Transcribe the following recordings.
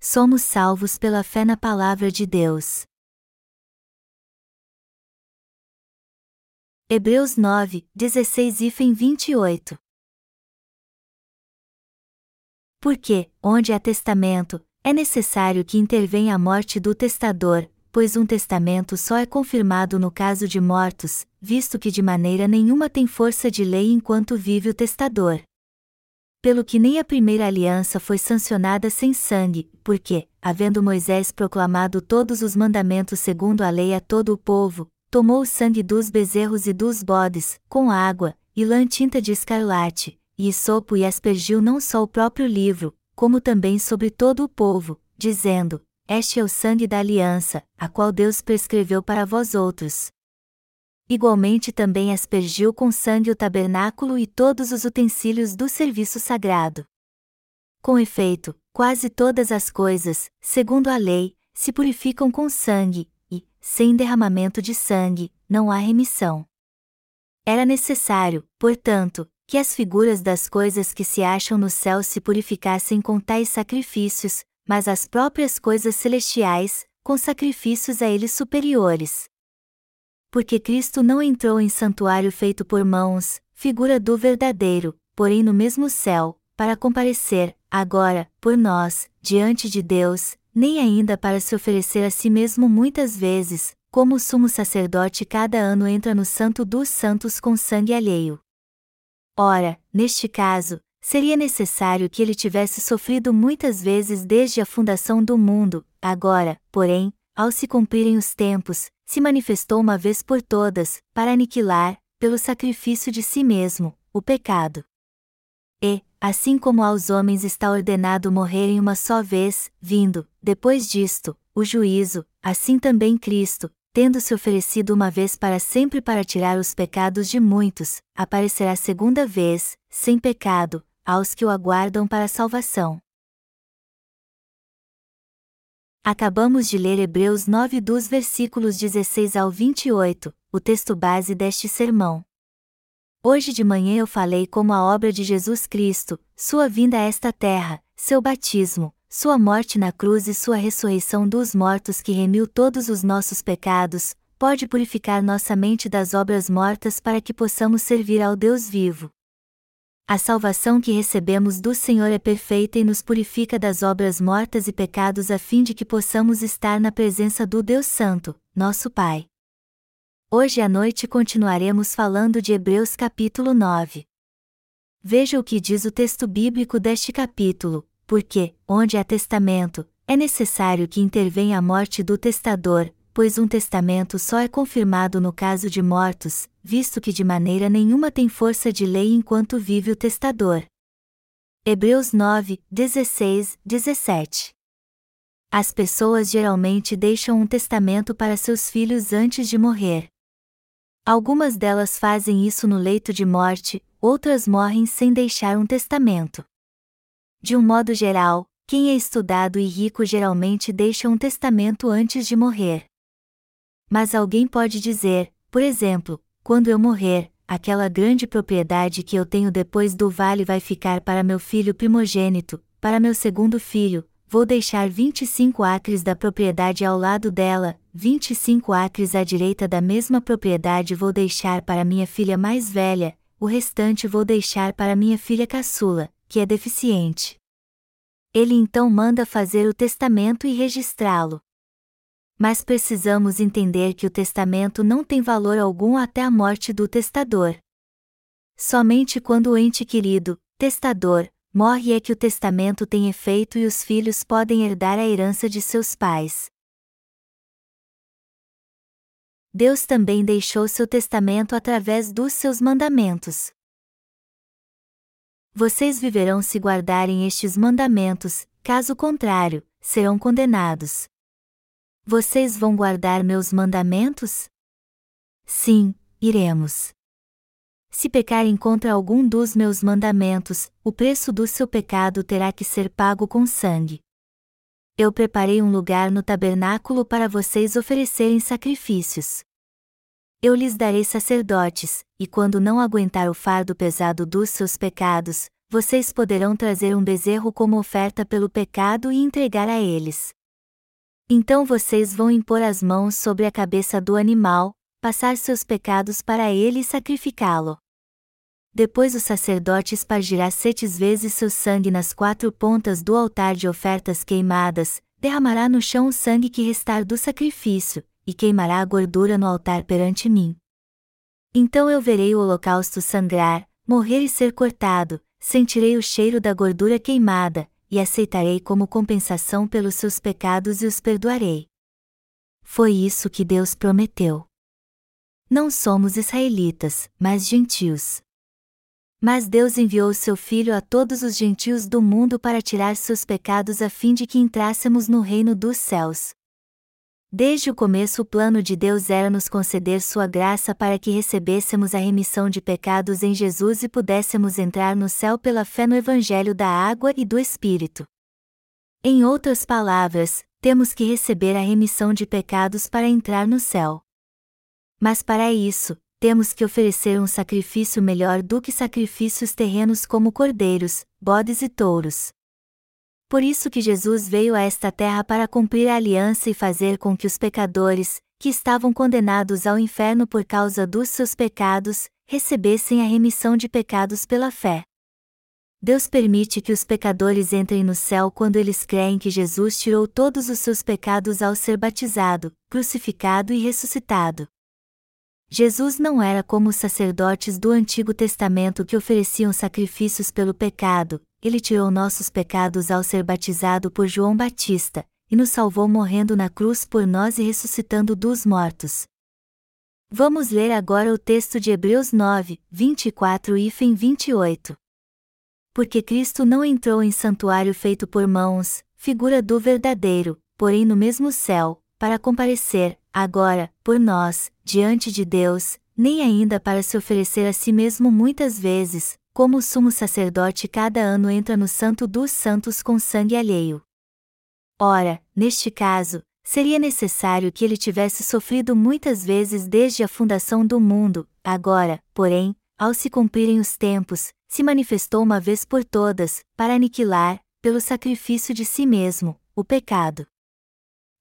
somos salvos pela fé na palavra de Deus. Hebreus 9, 16 e 28 Porque, onde há testamento, é necessário que intervenha a morte do testador, pois um testamento só é confirmado no caso de mortos, visto que de maneira nenhuma tem força de lei enquanto vive o testador. Pelo que nem a primeira aliança foi sancionada sem sangue, porque, havendo Moisés proclamado todos os mandamentos segundo a lei a todo o povo, tomou o sangue dos bezerros e dos bodes, com água, e lã tinta de escarlate, e sopo e aspergiu não só o próprio livro, como também sobre todo o povo, dizendo: Este é o sangue da aliança, a qual Deus prescreveu para vós outros. Igualmente também aspergiu com sangue o tabernáculo e todos os utensílios do serviço sagrado. Com efeito, quase todas as coisas, segundo a lei, se purificam com sangue, sem derramamento de sangue, não há remissão. Era necessário, portanto, que as figuras das coisas que se acham no céu se purificassem com tais sacrifícios, mas as próprias coisas celestiais, com sacrifícios a eles superiores. Porque Cristo não entrou em santuário feito por mãos, figura do verdadeiro, porém no mesmo céu, para comparecer, agora, por nós, diante de Deus, nem ainda para se oferecer a si mesmo muitas vezes, como o sumo sacerdote cada ano entra no Santo dos Santos com sangue alheio. Ora, neste caso, seria necessário que ele tivesse sofrido muitas vezes desde a fundação do mundo, agora, porém, ao se cumprirem os tempos, se manifestou uma vez por todas, para aniquilar, pelo sacrifício de si mesmo, o pecado. E, assim como aos homens está ordenado morrerem uma só vez, vindo, depois disto, o juízo, assim também Cristo, tendo se oferecido uma vez para sempre para tirar os pecados de muitos, aparecerá segunda vez, sem pecado, aos que o aguardam para a salvação. Acabamos de ler Hebreus 9 dos versículos 16 ao 28, o texto base deste sermão. Hoje de manhã eu falei como a obra de Jesus Cristo, sua vinda a esta terra, seu batismo, sua morte na cruz e sua ressurreição dos mortos que remiu todos os nossos pecados, pode purificar nossa mente das obras mortas para que possamos servir ao Deus vivo. A salvação que recebemos do Senhor é perfeita e nos purifica das obras mortas e pecados a fim de que possamos estar na presença do Deus Santo, nosso Pai. Hoje à noite continuaremos falando de Hebreus capítulo 9. Veja o que diz o texto bíblico deste capítulo, porque, onde há testamento, é necessário que intervenha a morte do testador, pois um testamento só é confirmado no caso de mortos, visto que de maneira nenhuma tem força de lei enquanto vive o testador. Hebreus 9, 16, 17 As pessoas geralmente deixam um testamento para seus filhos antes de morrer. Algumas delas fazem isso no leito de morte, outras morrem sem deixar um testamento. De um modo geral, quem é estudado e rico geralmente deixa um testamento antes de morrer. Mas alguém pode dizer, por exemplo, quando eu morrer, aquela grande propriedade que eu tenho depois do vale vai ficar para meu filho primogênito, para meu segundo filho, vou deixar 25 acres da propriedade ao lado dela, 25 acres à direita da mesma propriedade vou deixar para minha filha mais velha, o restante vou deixar para minha filha caçula, que é deficiente. Ele então manda fazer o testamento e registrá-lo. Mas precisamos entender que o testamento não tem valor algum até a morte do testador. Somente quando o ente querido, testador, morre é que o testamento tem efeito e os filhos podem herdar a herança de seus pais. Deus também deixou seu testamento através dos seus mandamentos. Vocês viverão se guardarem estes mandamentos, caso contrário, serão condenados. Vocês vão guardar meus mandamentos? Sim, iremos. Se pecarem contra algum dos meus mandamentos, o preço do seu pecado terá que ser pago com sangue. Eu preparei um lugar no tabernáculo para vocês oferecerem sacrifícios. Eu lhes darei sacerdotes, e quando não aguentar o fardo pesado dos seus pecados, vocês poderão trazer um bezerro como oferta pelo pecado e entregar a eles. Então vocês vão impor as mãos sobre a cabeça do animal, passar seus pecados para ele e sacrificá-lo. Depois o sacerdote espargirá sete vezes seu sangue nas quatro pontas do altar de ofertas queimadas, derramará no chão o sangue que restar do sacrifício, e queimará a gordura no altar perante mim. Então eu verei o holocausto sangrar, morrer e ser cortado, sentirei o cheiro da gordura queimada, e aceitarei como compensação pelos seus pecados e os perdoarei. Foi isso que Deus prometeu. Não somos israelitas, mas gentios. Mas Deus enviou seu Filho a todos os gentios do mundo para tirar seus pecados a fim de que entrássemos no reino dos céus. Desde o começo, o plano de Deus era nos conceder sua graça para que recebêssemos a remissão de pecados em Jesus e pudéssemos entrar no céu pela fé no Evangelho da água e do Espírito. Em outras palavras, temos que receber a remissão de pecados para entrar no céu. Mas para isso, temos que oferecer um sacrifício melhor do que sacrifícios terrenos como cordeiros, bodes e touros. Por isso que Jesus veio a esta terra para cumprir a aliança e fazer com que os pecadores, que estavam condenados ao inferno por causa dos seus pecados, recebessem a remissão de pecados pela fé. Deus permite que os pecadores entrem no céu quando eles creem que Jesus tirou todos os seus pecados ao ser batizado, crucificado e ressuscitado. Jesus não era como os sacerdotes do Antigo Testamento que ofereciam sacrifícios pelo pecado, ele tirou nossos pecados ao ser batizado por João Batista, e nos salvou morrendo na cruz por nós e ressuscitando dos mortos. Vamos ler agora o texto de Hebreus 9, 24 e 28. Porque Cristo não entrou em santuário feito por mãos, figura do verdadeiro, porém no mesmo céu, para comparecer, agora, por nós, diante de Deus, nem ainda para se oferecer a si mesmo muitas vezes, como o sumo sacerdote cada ano entra no Santo dos Santos com sangue alheio. Ora, neste caso, seria necessário que ele tivesse sofrido muitas vezes desde a fundação do mundo, agora, porém, ao se cumprirem os tempos, se manifestou uma vez por todas, para aniquilar, pelo sacrifício de si mesmo, o pecado.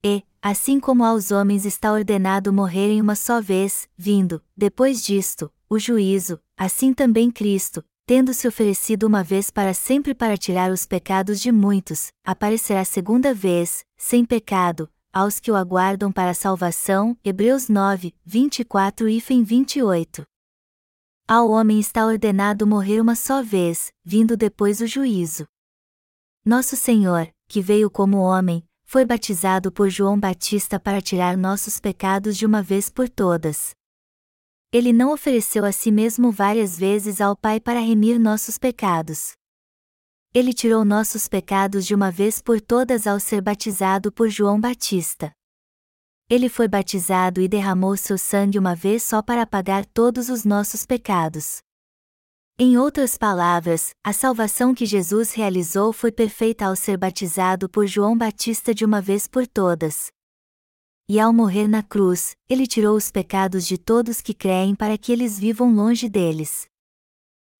E, assim como aos homens está ordenado morrerem uma só vez, vindo, depois disto, o juízo, assim também Cristo, tendo se oferecido uma vez para sempre para tirar os pecados de muitos, aparecerá segunda vez, sem pecado, aos que o aguardam para a salvação. Hebreus 9, 24 e 28. Ao homem está ordenado morrer uma só vez, vindo depois o juízo. Nosso Senhor, que veio como homem, foi batizado por João Batista para tirar nossos pecados de uma vez por todas. Ele não ofereceu a si mesmo várias vezes ao Pai para remir nossos pecados. Ele tirou nossos pecados de uma vez por todas ao ser batizado por João Batista. Ele foi batizado e derramou seu sangue uma vez só para apagar todos os nossos pecados. Em outras palavras, a salvação que Jesus realizou foi perfeita ao ser batizado por João Batista de uma vez por todas e ao morrer na cruz, ele tirou os pecados de todos que creem para que eles vivam longe deles.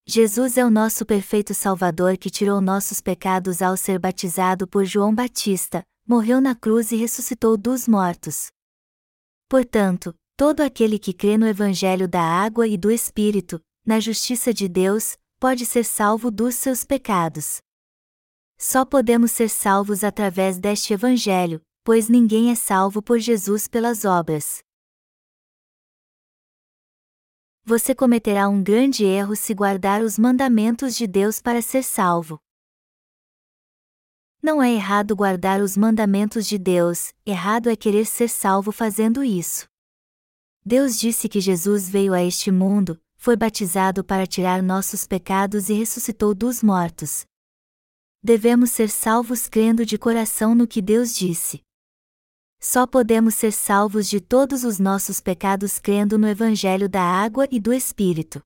Jesus é o nosso perfeito Salvador que tirou nossos pecados ao ser batizado por João Batista, morreu na cruz e ressuscitou dos mortos. Portanto, todo aquele que crê no Evangelho da água e do Espírito, na justiça de Deus, pode ser salvo dos seus pecados. Só podemos ser salvos através deste Evangelho, pois ninguém é salvo por Jesus pelas obras. Você cometerá um grande erro se guardar os mandamentos de Deus para ser salvo. Não é errado guardar os mandamentos de Deus, errado é querer ser salvo fazendo isso. Deus disse que Jesus veio a este mundo, foi batizado para tirar nossos pecados e ressuscitou dos mortos. Devemos ser salvos crendo de coração no que Deus disse. Só podemos ser salvos de todos os nossos pecados crendo no Evangelho da água e do Espírito.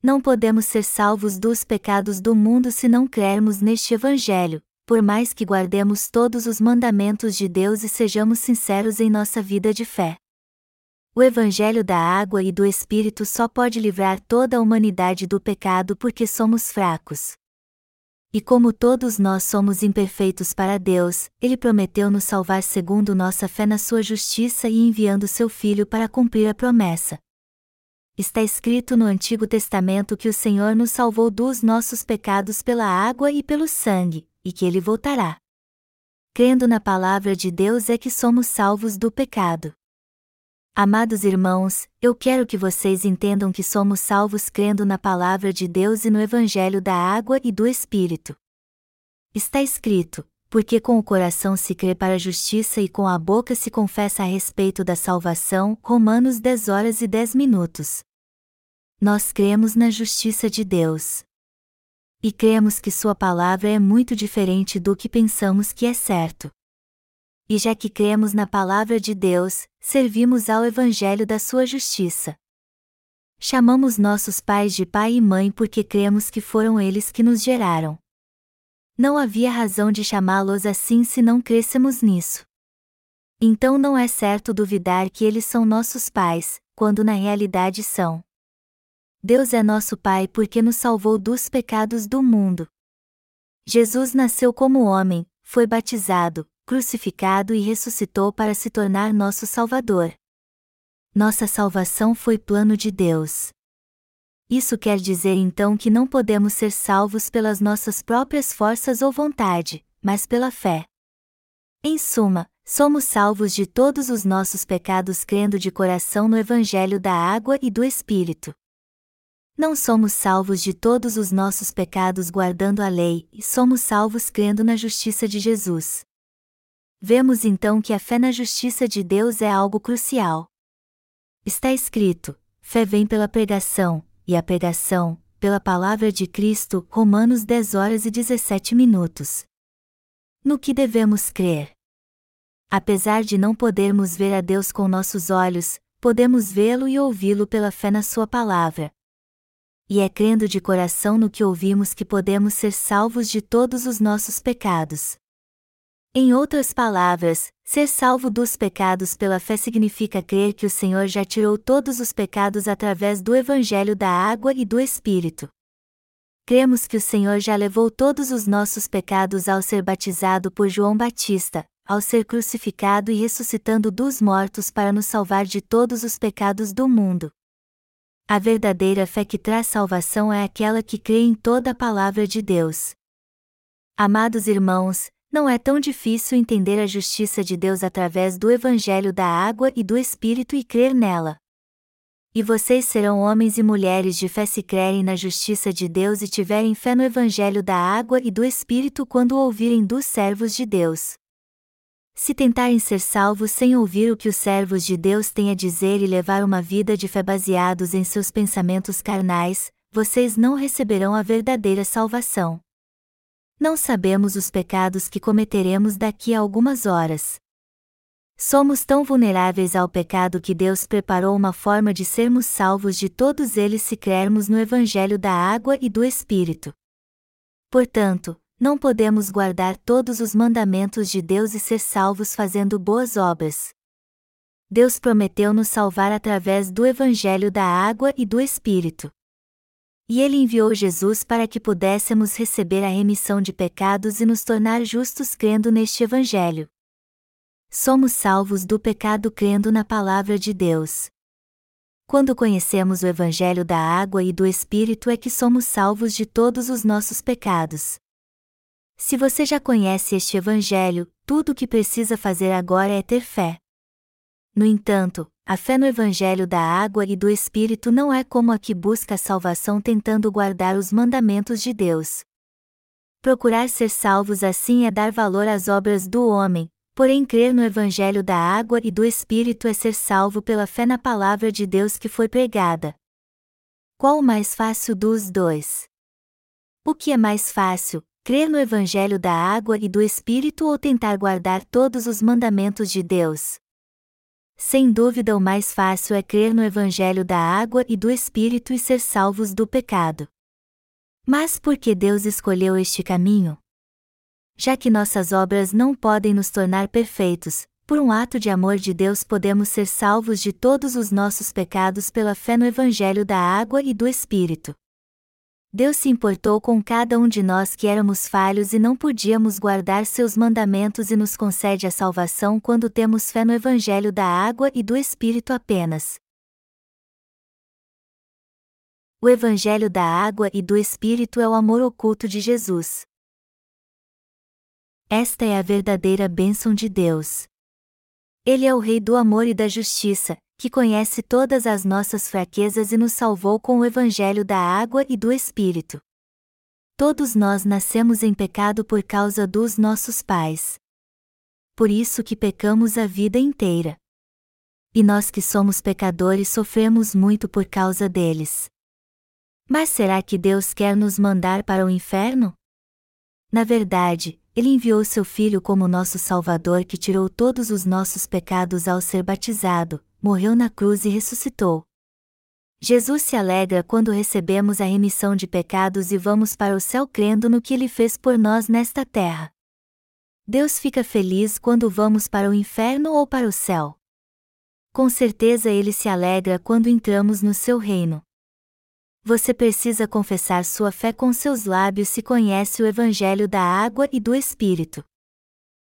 Não podemos ser salvos dos pecados do mundo se não crermos neste Evangelho, por mais que guardemos todos os mandamentos de Deus e sejamos sinceros em nossa vida de fé. O Evangelho da água e do Espírito só pode livrar toda a humanidade do pecado porque somos fracos. E como todos nós somos imperfeitos para Deus, Ele prometeu nos salvar segundo nossa fé na Sua justiça e enviando Seu Filho para cumprir a promessa. Está escrito no Antigo Testamento que o Senhor nos salvou dos nossos pecados pela água e pelo sangue, e que Ele voltará. Crendo na palavra de Deus é que somos salvos do pecado. Amados irmãos, eu quero que vocês entendam que somos salvos crendo na palavra de Deus e no Evangelho da água e do Espírito. Está escrito: porque com o coração se crê para a justiça e com a boca se confessa a respeito da salvação. Romanos 10 horas e 10 minutos. Nós cremos na justiça de Deus. E cremos que Sua palavra é muito diferente do que pensamos que é certo e já que cremos na palavra de Deus, servimos ao Evangelho da Sua justiça. Chamamos nossos pais de pai e mãe porque cremos que foram eles que nos geraram. Não havia razão de chamá-los assim se não crêssemos nisso. Então não é certo duvidar que eles são nossos pais, quando na realidade são. Deus é nosso Pai porque nos salvou dos pecados do mundo. Jesus nasceu como homem, foi batizado, crucificado e ressuscitou para se tornar nosso Salvador. Nossa salvação foi plano de Deus. Isso quer dizer então que não podemos ser salvos pelas nossas próprias forças ou vontade, mas pela fé. Em suma, somos salvos de todos os nossos pecados crendo de coração no Evangelho da água e do Espírito. Não somos salvos de todos os nossos pecados guardando a lei, e somos salvos crendo na justiça de Jesus. Vemos então que a fé na justiça de Deus é algo crucial. Está escrito: fé vem pela pregação, e a pregação, pela palavra de Cristo. Romanos 10 horas e 17 minutos. No que devemos crer? Apesar de não podermos ver a Deus com nossos olhos, podemos vê-lo e ouvi-lo pela fé na Sua palavra. E é crendo de coração no que ouvimos que podemos ser salvos de todos os nossos pecados. Em outras palavras, ser salvo dos pecados pela fé significa crer que o Senhor já tirou todos os pecados através do Evangelho da água e do Espírito. Cremos que o Senhor já levou todos os nossos pecados ao ser batizado por João Batista, ao ser crucificado e ressuscitando dos mortos para nos salvar de todos os pecados do mundo. A verdadeira fé que traz salvação é aquela que crê em toda a palavra de Deus. Amados irmãos, não é tão difícil entender a justiça de Deus através do Evangelho da água e do Espírito e crer nela. E vocês serão homens e mulheres de fé se crerem na justiça de Deus e tiverem fé no Evangelho da água e do Espírito quando ouvirem dos servos de Deus. Se tentarem ser salvos sem ouvir o que os servos de Deus têm a dizer e levar uma vida de fé baseados em seus pensamentos carnais, vocês não receberão a verdadeira salvação não sabemos os pecados que cometeremos daqui a algumas horas. Somos tão vulneráveis ao pecado que Deus preparou uma forma de sermos salvos de todos eles se crermos no Evangelho da água e do Espírito. Portanto, não podemos guardar todos os mandamentos de Deus e ser salvos fazendo boas obras. Deus prometeu nos salvar através do Evangelho da água e do Espírito. E ele enviou Jesus para que pudéssemos receber a remissão de pecados e nos tornar justos crendo neste Evangelho. Somos salvos do pecado crendo na palavra de Deus. Quando conhecemos o Evangelho da água e do Espírito é que somos salvos de todos os nossos pecados. Se você já conhece este Evangelho, tudo o que precisa fazer agora é ter fé. No entanto, a fé no Evangelho da água e do Espírito não é como a que busca a salvação tentando guardar os mandamentos de Deus. Procurar ser salvos assim é dar valor às obras do homem, porém crer no Evangelho da água e do Espírito é ser salvo pela fé na palavra de Deus que foi pregada. Qual o mais fácil dos dois? O que é mais fácil, crer no Evangelho da água e do Espírito ou tentar guardar todos os mandamentos de Deus? Sem dúvida, o mais fácil é crer no Evangelho da água e do Espírito e ser salvos do pecado. Mas por que Deus escolheu este caminho? Já que nossas obras não podem nos tornar perfeitos, por um ato de amor de Deus podemos ser salvos de todos os nossos pecados pela fé no Evangelho da água e do Espírito. Deus se importou com cada um de nós que éramos falhos e não podíamos guardar seus mandamentos e nos concede a salvação quando temos fé no Evangelho da água e do Espírito apenas. O Evangelho da água e do Espírito é o amor oculto de Jesus. Esta é a verdadeira bênção de Deus. Ele é o Rei do amor e da justiça, que conhece todas as nossas fraquezas e nos salvou com o Evangelho da água e do Espírito. Todos nós nascemos em pecado por causa dos nossos pais. Por isso que pecamos a vida inteira. E nós que somos pecadores sofremos muito por causa deles. Mas será que Deus quer nos mandar para o inferno? Na verdade, Ele enviou seu Filho como nosso Salvador que tirou todos os nossos pecados ao ser batizado, morreu na cruz e ressuscitou. Jesus se alegra quando recebemos a remissão de pecados e vamos para o céu crendo no que ele fez por nós nesta terra. Deus fica feliz quando vamos para o inferno ou para o céu. Com certeza ele se alegra quando entramos no seu reino. Você precisa confessar sua fé com seus lábios se conhece o Evangelho da água e do Espírito.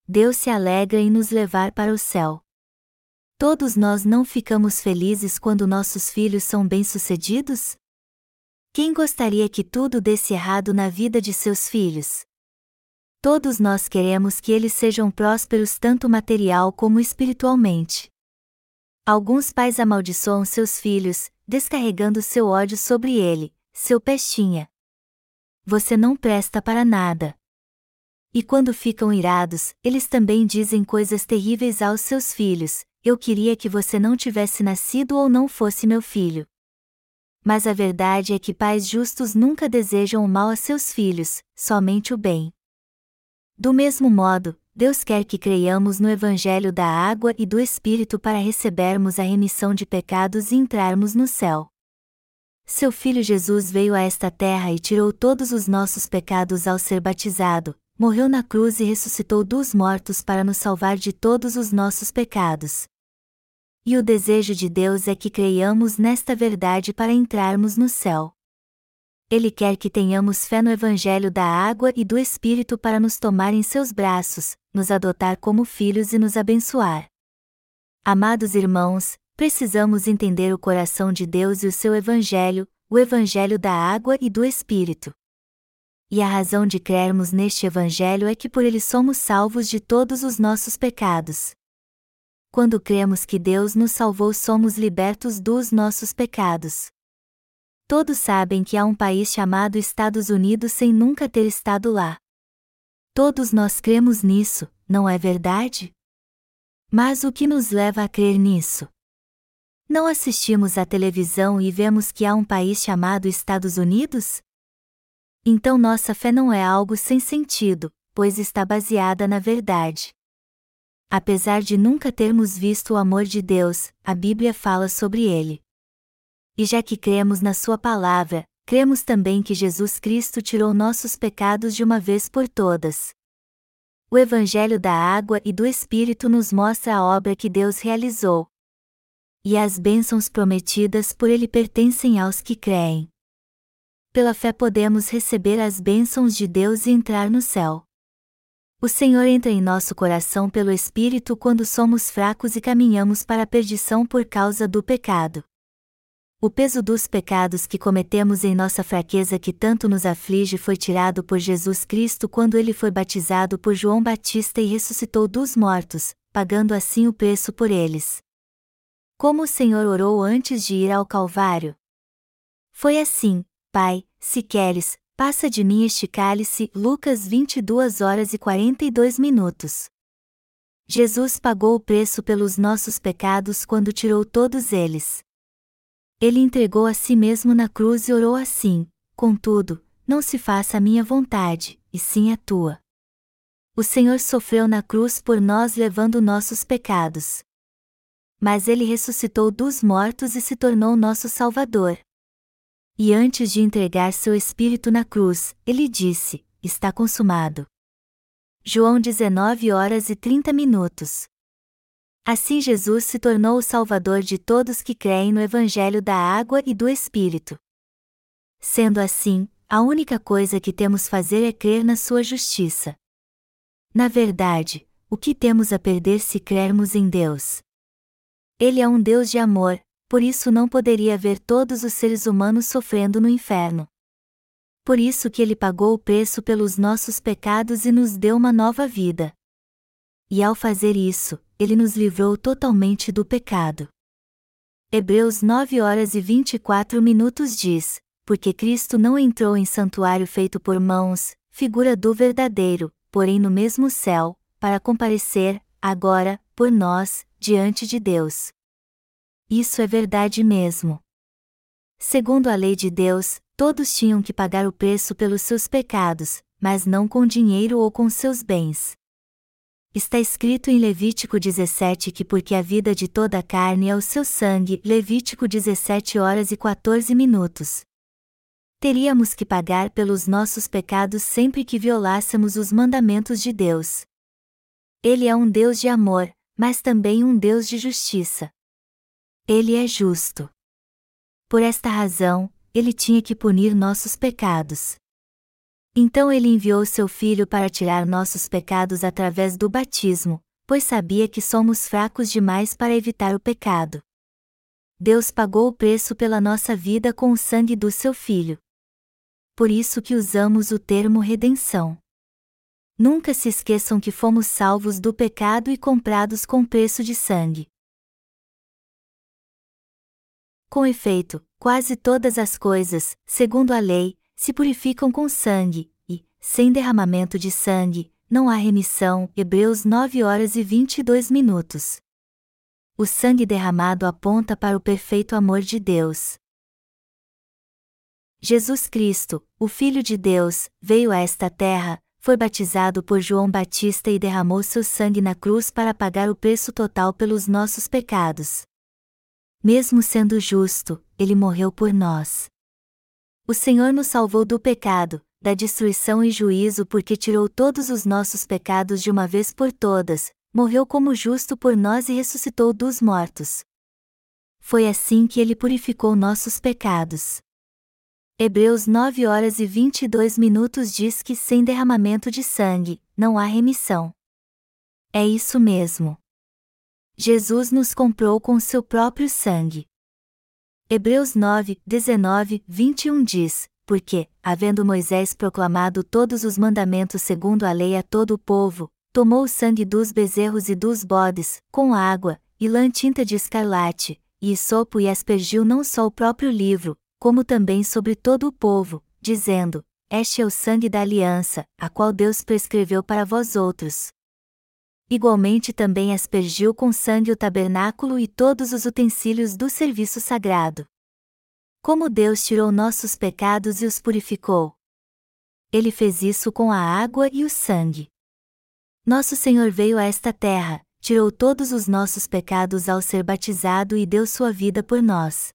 Deus se alegra em nos levar para o céu. Todos nós não ficamos felizes quando nossos filhos são bem-sucedidos? Quem gostaria que tudo desse errado na vida de seus filhos? Todos nós queremos que eles sejam prósperos tanto material como espiritualmente. Alguns pais amaldiçoam seus filhos, descarregando seu ódio sobre ele, seu pestinha. Você não presta para nada. E quando ficam irados, eles também dizem coisas terríveis aos seus filhos, eu queria que você não tivesse nascido ou não fosse meu filho. Mas a verdade é que pais justos nunca desejam o mal a seus filhos, somente o bem. Do mesmo modo, Deus quer que creiamos no Evangelho da água e do Espírito para recebermos a remissão de pecados e entrarmos no céu. Seu Filho Jesus veio a esta terra e tirou todos os nossos pecados ao ser batizado, morreu na cruz e ressuscitou dos mortos para nos salvar de todos os nossos pecados. E o desejo de Deus é que creiamos nesta verdade para entrarmos no céu. Ele quer que tenhamos fé no Evangelho da água e do Espírito para nos tomar em seus braços, nos adotar como filhos e nos abençoar. Amados irmãos, precisamos entender o coração de Deus e o seu Evangelho, o Evangelho da água e do Espírito. E a razão de crermos neste Evangelho é que por ele somos salvos de todos os nossos pecados quando cremos que Deus nos salvou, somos libertos dos nossos pecados. Todos sabem que há um país chamado Estados Unidos sem nunca ter estado lá. Todos nós cremos nisso, não é verdade? Mas o que nos leva a crer nisso? Não assistimos à televisão e vemos que há um país chamado Estados Unidos? Então nossa fé não é algo sem sentido, pois está baseada na verdade. Apesar de nunca termos visto o amor de Deus, a Bíblia fala sobre ele. E já que cremos na Sua palavra, cremos também que Jesus Cristo tirou nossos pecados de uma vez por todas. O Evangelho da Água e do Espírito nos mostra a obra que Deus realizou. E as bênçãos prometidas por Ele pertencem aos que creem. Pela fé podemos receber as bênçãos de Deus e entrar no céu. O Senhor entra em nosso coração pelo Espírito quando somos fracos e caminhamos para a perdição por causa do pecado. O peso dos pecados que cometemos em nossa fraqueza que tanto nos aflige foi tirado por Jesus Cristo quando ele foi batizado por João Batista e ressuscitou dos mortos, pagando assim o preço por eles. Como o Senhor orou antes de ir ao Calvário? Foi assim: Pai, se queres, Passa de mim este cálice, Lucas 22 horas e 42 minutos. Jesus pagou o preço pelos nossos pecados quando tirou todos eles. Ele entregou a si mesmo na cruz e orou assim: Contudo, não se faça a minha vontade, e sim a tua. O Senhor sofreu na cruz por nós levando nossos pecados. Mas ele ressuscitou dos mortos e se tornou nosso Salvador. E antes de entregar seu espírito na cruz, ele disse: Está consumado. João 19 horas e 30 minutos. Assim Jesus se tornou o Salvador de todos que creem no Evangelho da água e do Espírito. Sendo assim, a única coisa que temos fazer é crer na sua justiça. Na verdade, o que temos a perder se crermos em Deus? Ele é um Deus de amor, por isso não poderia ver todos os seres humanos sofrendo no inferno. Por isso que ele pagou o preço pelos nossos pecados e nos deu uma nova vida. E ao fazer isso, ele nos livrou totalmente do pecado. Hebreus 9 horas e 24 minutos diz: Porque Cristo não entrou em santuário feito por mãos, figura do verdadeiro, porém no mesmo céu, para comparecer, agora, por nós, diante de Deus. Isso é verdade mesmo. Segundo a lei de Deus, todos tinham que pagar o preço pelos seus pecados, mas não com dinheiro ou com seus bens. Está escrito em Levítico 17 que porque a vida de toda a carne é o seu sangue, Levítico 17 horas e 14 minutos. Teríamos que pagar pelos nossos pecados sempre que violássemos os mandamentos de Deus. Ele é um Deus de amor, mas também um Deus de justiça. Ele é justo. Por esta razão, ele tinha que punir nossos pecados. Então ele enviou seu filho para tirar nossos pecados através do batismo, pois sabia que somos fracos demais para evitar o pecado. Deus pagou o preço pela nossa vida com o sangue do seu filho. Por isso que usamos o termo redenção. Nunca se esqueçam que fomos salvos do pecado e comprados com preço de sangue. Com efeito, quase todas as coisas, segundo a lei, se purificam com sangue, e, sem derramamento de sangue, não há remissão. Hebreus 9 horas e 22 minutos. O sangue derramado aponta para o perfeito amor de Deus. Jesus Cristo, o Filho de Deus, veio a esta terra, foi batizado por João Batista e derramou seu sangue na cruz para pagar o preço total pelos nossos pecados. Mesmo sendo justo, ele morreu por nós. O Senhor nos salvou do pecado, da destruição e juízo porque tirou todos os nossos pecados de uma vez por todas, morreu como justo por nós e ressuscitou dos mortos. Foi assim que ele purificou nossos pecados. Hebreus 9 horas e 22 minutos diz que sem derramamento de sangue, não há remissão. É isso mesmo. Jesus nos comprou com seu próprio sangue. Hebreus 9, 19, 21 diz: Porque, havendo Moisés proclamado todos os mandamentos segundo a lei a todo o povo, tomou o sangue dos bezerros e dos bodes, com água, e lã tinta de escarlate, e sopo e aspergiu não só o próprio livro, como também sobre todo o povo, dizendo: Este é o sangue da aliança, a qual Deus prescreveu para vós outros, Igualmente também aspergiu com sangue o tabernáculo e todos os utensílios do serviço sagrado. Como Deus tirou nossos pecados e os purificou? Ele fez isso com a água e o sangue. Nosso Senhor veio a esta terra, tirou todos os nossos pecados ao ser batizado e deu sua vida por nós.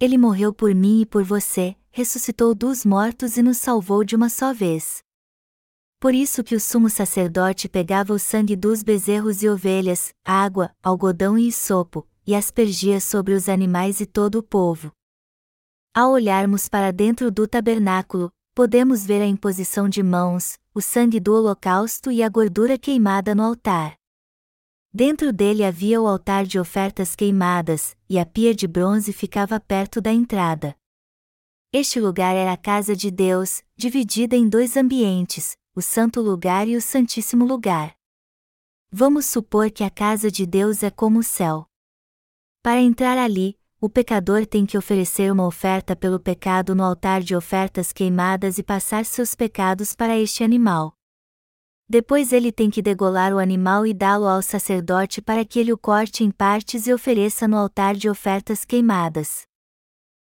Ele morreu por mim e por você, ressuscitou dos mortos e nos salvou de uma só vez. Por isso que o sumo sacerdote pegava o sangue dos bezerros e ovelhas, água, algodão e sopo, e aspergia sobre os animais e todo o povo. Ao olharmos para dentro do tabernáculo, podemos ver a imposição de mãos, o sangue do holocausto e a gordura queimada no altar. Dentro dele havia o altar de ofertas queimadas, e a pia de bronze ficava perto da entrada. Este lugar era a casa de Deus, dividida em dois ambientes, o Santo Lugar e o Santíssimo Lugar. Vamos supor que a casa de Deus é como o céu. Para entrar ali, o pecador tem que oferecer uma oferta pelo pecado no altar de ofertas queimadas e passar seus pecados para este animal. Depois ele tem que degolar o animal e dá-lo ao sacerdote para que ele o corte em partes e ofereça no altar de ofertas queimadas.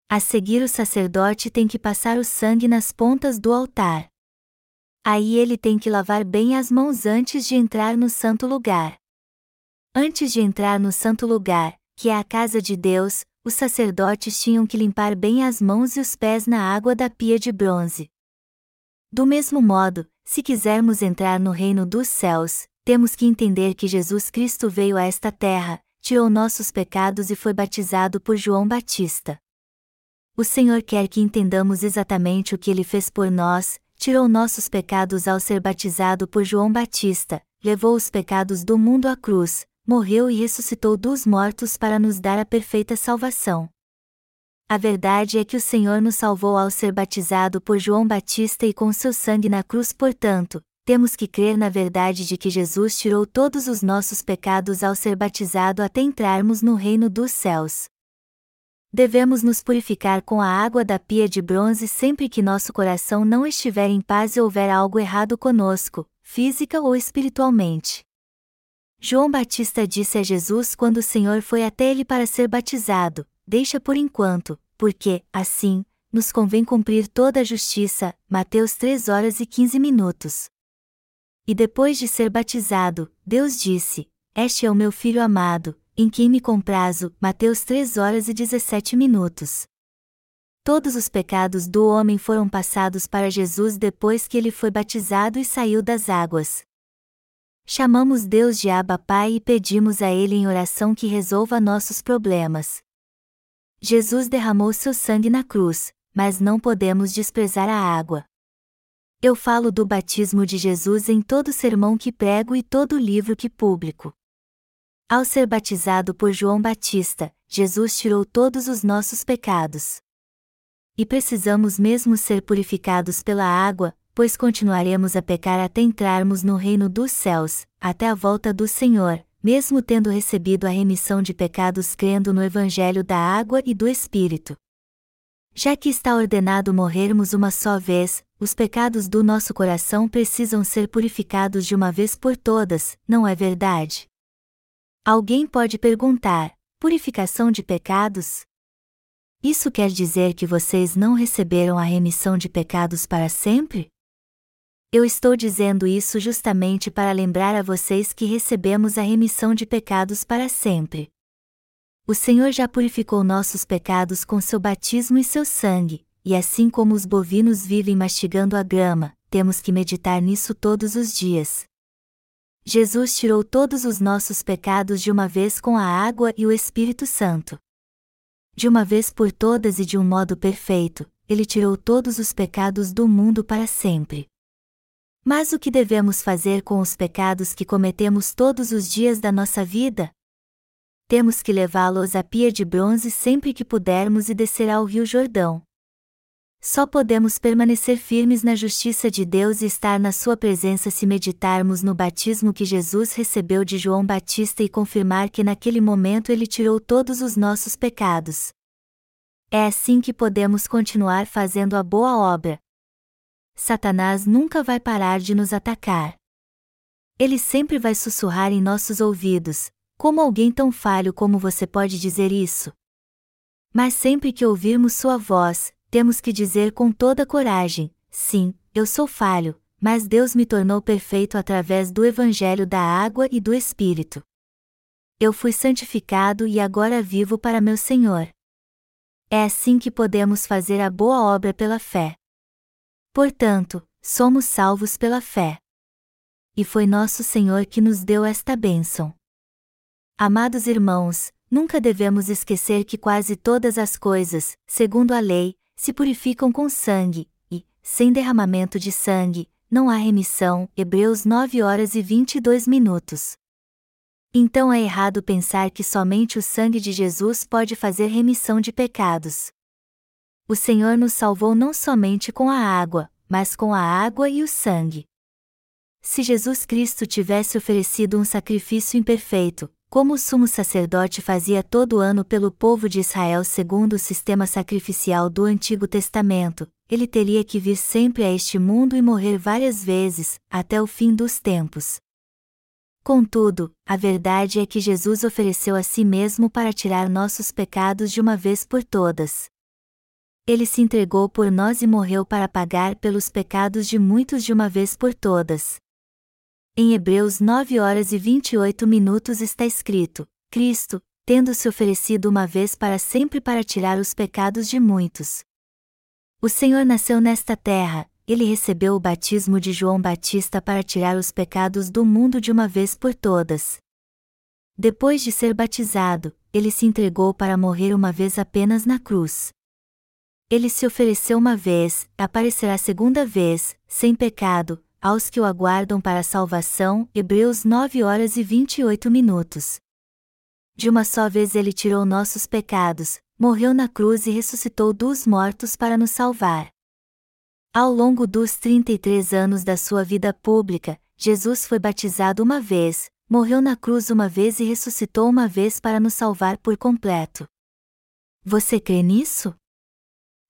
A seguir, o sacerdote tem que passar o sangue nas pontas do altar. Aí ele tem que lavar bem as mãos antes de entrar no santo lugar. Antes de entrar no santo lugar, que é a casa de Deus, os sacerdotes tinham que limpar bem as mãos e os pés na água da pia de bronze. Do mesmo modo, se quisermos entrar no reino dos céus, temos que entender que Jesus Cristo veio a esta terra, tirou nossos pecados e foi batizado por João Batista. O Senhor quer que entendamos exatamente o que ele fez por nós, tirou nossos pecados ao ser batizado por João Batista, levou os pecados do mundo à cruz, morreu e ressuscitou dos mortos para nos dar a perfeita salvação. A verdade é que o Senhor nos salvou ao ser batizado por João Batista e com seu sangue na cruz, portanto, temos que crer na verdade de que Jesus tirou todos os nossos pecados ao ser batizado até entrarmos no reino dos céus. Devemos nos purificar com a água da pia de bronze sempre que nosso coração não estiver em paz e houver algo errado conosco, física ou espiritualmente. João Batista disse a Jesus quando o Senhor foi até ele para ser batizado: Deixa por enquanto, porque, assim, nos convém cumprir toda a justiça. Mateus 3 horas e 15 minutos. E depois de ser batizado, Deus disse: Este é o meu filho amado, em quem me comprazo, Mateus 3 horas e 17 minutos. Todos os pecados do homem foram passados para Jesus depois que ele foi batizado e saiu das águas. Chamamos Deus de Abba Pai e pedimos a Ele em oração que resolva nossos problemas. Jesus derramou seu sangue na cruz, mas não podemos desprezar a água. Eu falo do batismo de Jesus em todo sermão que prego e todo livro que publico. Ao ser batizado por João Batista, Jesus tirou todos os nossos pecados. E precisamos mesmo ser purificados pela água, pois continuaremos a pecar até entrarmos no reino dos céus, até a volta do Senhor, mesmo tendo recebido a remissão de pecados crendo no Evangelho da água e do Espírito. Já que está ordenado morrermos uma só vez, os pecados do nosso coração precisam ser purificados de uma vez por todas, não é verdade? Alguém pode perguntar: purificação de pecados? Isso quer dizer que vocês não receberam a remissão de pecados para sempre? Eu estou dizendo isso justamente para lembrar a vocês que recebemos a remissão de pecados para sempre. O Senhor já purificou nossos pecados com seu batismo e seu sangue, e assim como os bovinos vivem mastigando a grama, temos que meditar nisso todos os dias. Jesus tirou todos os nossos pecados de uma vez com a água e o Espírito Santo. De uma vez por todas e de um modo perfeito, ele tirou todos os pecados do mundo para sempre. Mas o que devemos fazer com os pecados que cometemos todos os dias da nossa vida? Temos que levá-los à pia de bronze sempre que pudermos e descer ao Rio Jordão. Só podemos permanecer firmes na justiça de Deus e estar na Sua presença se meditarmos no batismo que Jesus recebeu de João Batista e confirmar que naquele momento ele tirou todos os nossos pecados. É assim que podemos continuar fazendo a boa obra. Satanás nunca vai parar de nos atacar. Ele sempre vai sussurrar em nossos ouvidos: Como alguém tão falho como você pode dizer isso? Mas sempre que ouvirmos sua voz, temos que dizer com toda coragem: sim, eu sou falho, mas Deus me tornou perfeito através do Evangelho da água e do Espírito. Eu fui santificado e agora vivo para meu Senhor. É assim que podemos fazer a boa obra pela fé. Portanto, somos salvos pela fé. E foi nosso Senhor que nos deu esta bênção. Amados irmãos, nunca devemos esquecer que quase todas as coisas, segundo a lei, se purificam com sangue, e, sem derramamento de sangue, não há remissão. Hebreus 9 horas e 22 minutos. Então é errado pensar que somente o sangue de Jesus pode fazer remissão de pecados. O Senhor nos salvou não somente com a água, mas com a água e o sangue. Se Jesus Cristo tivesse oferecido um sacrifício imperfeito, como o sumo sacerdote fazia todo ano pelo povo de Israel segundo o sistema sacrificial do Antigo Testamento, ele teria que vir sempre a este mundo e morrer várias vezes, até o fim dos tempos. Contudo, a verdade é que Jesus ofereceu a si mesmo para tirar nossos pecados de uma vez por todas. Ele se entregou por nós e morreu para pagar pelos pecados de muitos de uma vez por todas. Em Hebreus 9 horas e 28 minutos está escrito: Cristo, tendo se oferecido uma vez para sempre para tirar os pecados de muitos. O Senhor nasceu nesta terra, ele recebeu o batismo de João Batista para tirar os pecados do mundo de uma vez por todas. Depois de ser batizado, ele se entregou para morrer uma vez apenas na cruz. Ele se ofereceu uma vez, aparecerá segunda vez, sem pecado, aos que o aguardam para a salvação. Hebreus 9 horas e 28 minutos. De uma só vez ele tirou nossos pecados, morreu na cruz e ressuscitou dos mortos para nos salvar. Ao longo dos 33 anos da sua vida pública, Jesus foi batizado uma vez, morreu na cruz uma vez e ressuscitou uma vez para nos salvar por completo. Você crê nisso?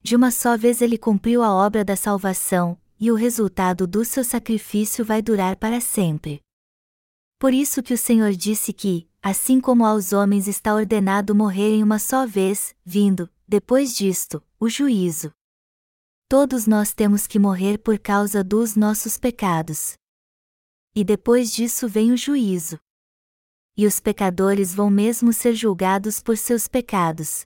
De uma só vez ele cumpriu a obra da salvação, e o resultado do seu sacrifício vai durar para sempre. Por isso que o Senhor disse que, assim como aos homens está ordenado morrerem uma só vez, vindo, depois disto, o juízo. Todos nós temos que morrer por causa dos nossos pecados. E depois disso vem o juízo. E os pecadores vão mesmo ser julgados por seus pecados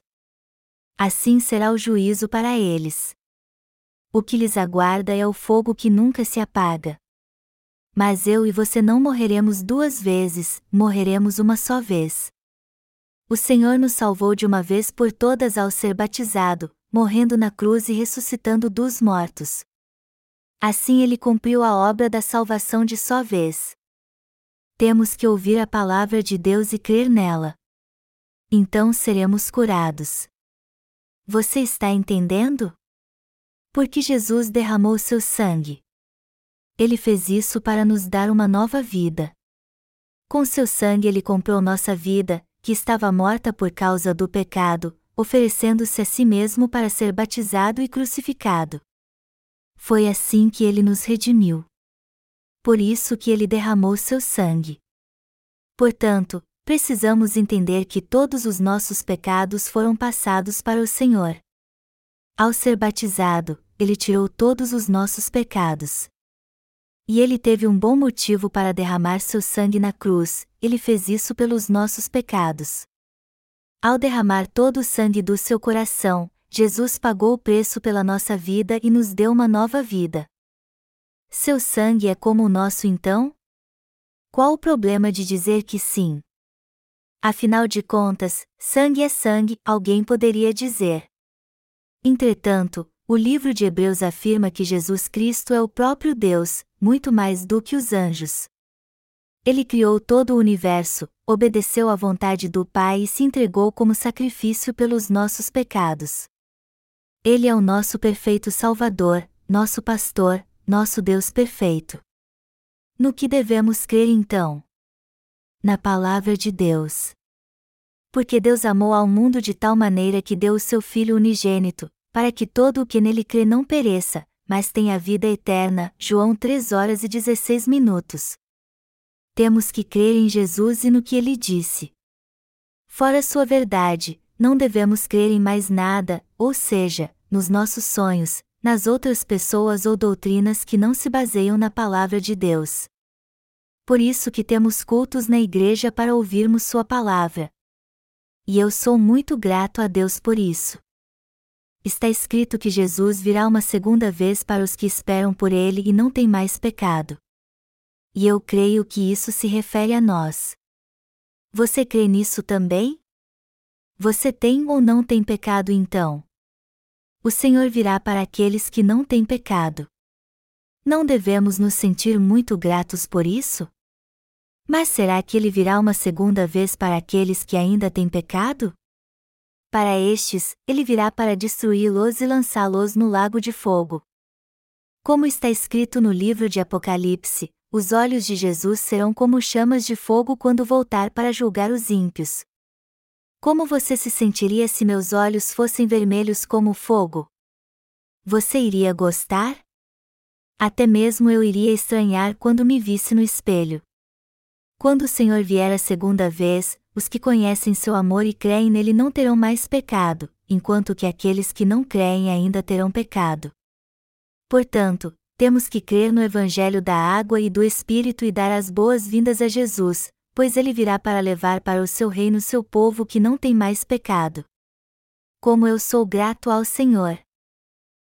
assim será o juízo para eles. O que lhes aguarda é o fogo que nunca se apaga. Mas eu e você não morreremos duas vezes, morreremos uma só vez. O Senhor nos salvou de uma vez por todas ao ser batizado, morrendo na cruz e ressuscitando dos mortos. Assim ele cumpriu a obra da salvação de só vez. Temos que ouvir a palavra de Deus e crer nela. Então seremos curados. Você está entendendo? Porque Jesus derramou seu sangue. Ele fez isso para nos dar uma nova vida. Com seu sangue ele comprou nossa vida, que estava morta por causa do pecado, oferecendo-se a si mesmo para ser batizado e crucificado. Foi assim que ele nos redimiu. Por isso que ele derramou seu sangue. Portanto, precisamos entender que todos os nossos pecados foram passados para o Senhor. Ao ser batizado, ele tirou todos os nossos pecados. E ele teve um bom motivo para derramar seu sangue na cruz, ele fez isso pelos nossos pecados. Ao derramar todo o sangue do seu coração, Jesus pagou o preço pela nossa vida e nos deu uma nova vida. Seu sangue é como o nosso então? Qual o problema de dizer que sim? Afinal de contas, sangue é sangue, alguém poderia dizer. Entretanto, o livro de Hebreus afirma que Jesus Cristo é o próprio Deus, muito mais do que os anjos. Ele criou todo o universo, obedeceu à vontade do Pai e se entregou como sacrifício pelos nossos pecados. Ele é o nosso perfeito Salvador, nosso pastor, nosso Deus perfeito. No que devemos crer então? na palavra de Deus. Porque Deus amou ao mundo de tal maneira que deu o seu Filho unigênito, para que todo o que nele crê não pereça, mas tenha vida eterna. João 3 horas e 16 minutos. Temos que crer em Jesus e no que ele disse. Fora sua verdade, não devemos crer em mais nada, ou seja, nos nossos sonhos, nas outras pessoas ou doutrinas que não se baseiam na palavra de Deus por isso que temos cultos na igreja para ouvirmos Sua palavra. E eu sou muito grato a Deus por isso. Está escrito que Jesus virá uma segunda vez para os que esperam por Ele e não têm mais pecado. E eu creio que isso se refere a nós. Você crê nisso também? Você tem ou não tem pecado então? O Senhor virá para aqueles que não têm pecado. Não devemos nos sentir muito gratos por isso? Mas será que ele virá uma segunda vez para aqueles que ainda têm pecado? Para estes, ele virá para destruí-los e lançá-los no lago de fogo. Como está escrito no livro de Apocalipse, os olhos de Jesus serão como chamas de fogo quando voltar para julgar os ímpios. Como você se sentiria se meus olhos fossem vermelhos como fogo? Você iria gostar? Até mesmo eu iria estranhar quando me visse no espelho. Quando o Senhor vier a segunda vez, os que conhecem seu amor e creem nele não terão mais pecado, enquanto que aqueles que não creem ainda terão pecado. Portanto, temos que crer no Evangelho da água e do Espírito e dar as boas-vindas a Jesus, pois ele virá para levar para o seu reino seu povo que não tem mais pecado. Como eu sou grato ao Senhor!